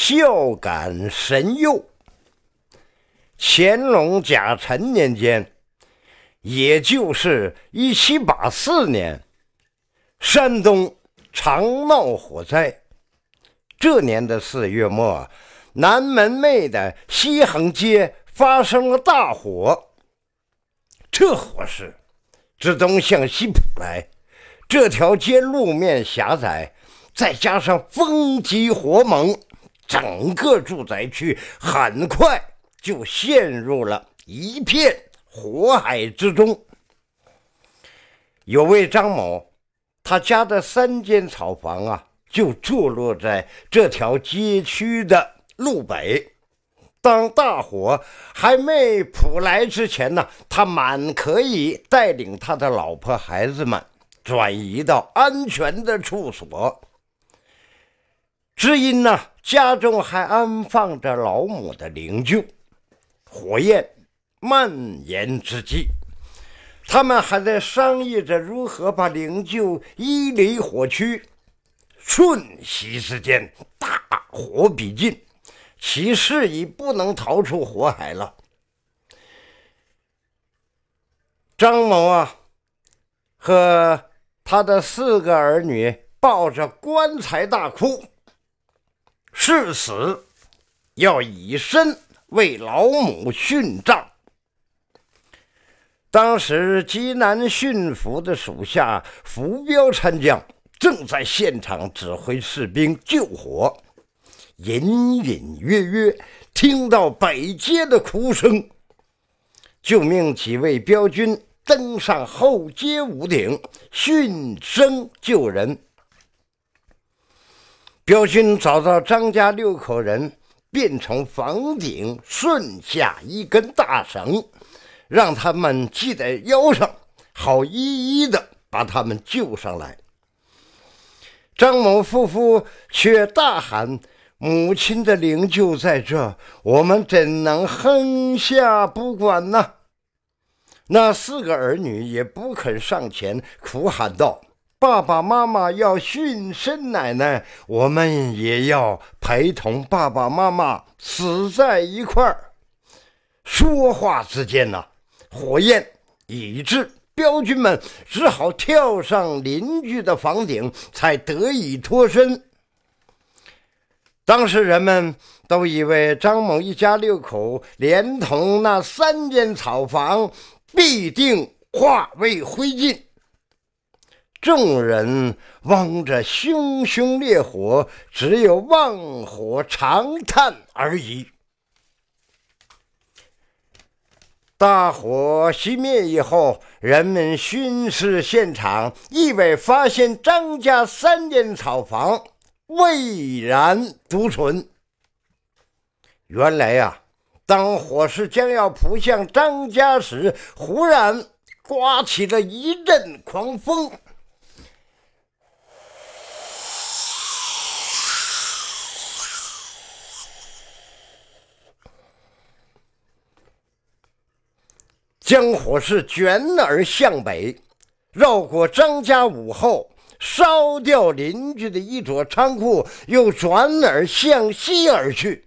孝感神佑。乾隆甲辰年间，也就是一七八四年，山东常闹火灾。这年的四月末，南门内的西横街发生了大火。这火势自东向西扑来，这条街路面狭窄，再加上风急火猛，整个住宅区很快。就陷入了一片火海之中。有位张某，他家的三间草房啊，就坐落在这条街区的路北。当大火还没扑来之前呢，他满可以带领他的老婆孩子们转移到安全的处所。只因呢，家中还安放着老母的灵柩。火焰蔓延之际，他们还在商议着如何把灵柩移离火区。瞬息之间，大火逼近，其势已不能逃出火海了。张某啊，和他的四个儿女抱着棺材大哭，誓死要以身。为老母殉葬。当时济南巡抚的属下浮彪参将正在现场指挥士兵救火，隐隐约约听到北街的哭声，就命几位镖军登上后街屋顶殉声救人。镖军找到张家六口人。便从房顶顺下一根大绳，让他们系在腰上，好一一的把他们救上来。张某夫妇却大喊：“母亲的灵柩在这，我们怎能横下不管呢？”那四个儿女也不肯上前，哭喊道。爸爸妈妈要殉身，奶奶，我们也要陪同爸爸妈妈死在一块儿。说话之间呢，火焰已至，镖军们只好跳上邻居的房顶，才得以脱身。当时人们都以为张某一家六口连同那三间草房必定化为灰烬。众人望着熊熊烈火，只有望火长叹而已。大火熄灭以后，人们巡视现场，意外发现张家三间草房未燃独存。原来呀，当火势将要扑向张家时，忽然刮起了一阵狂风。将火势卷而向北，绕过张家屋后，烧掉邻居的一座仓库，又转而向西而去。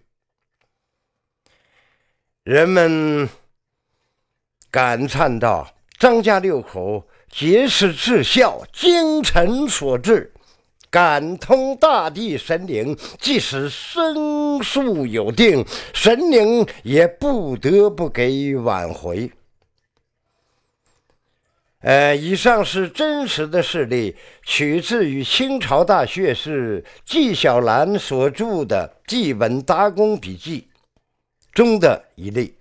人们感叹道：“张家六口皆是至孝，精诚所至，感通大地神灵，即使生数有定，神灵也不得不给予挽回。”呃，以上是真实的事例，取自于清朝大学士纪晓岚所著的《祭文达公笔记》中的一例。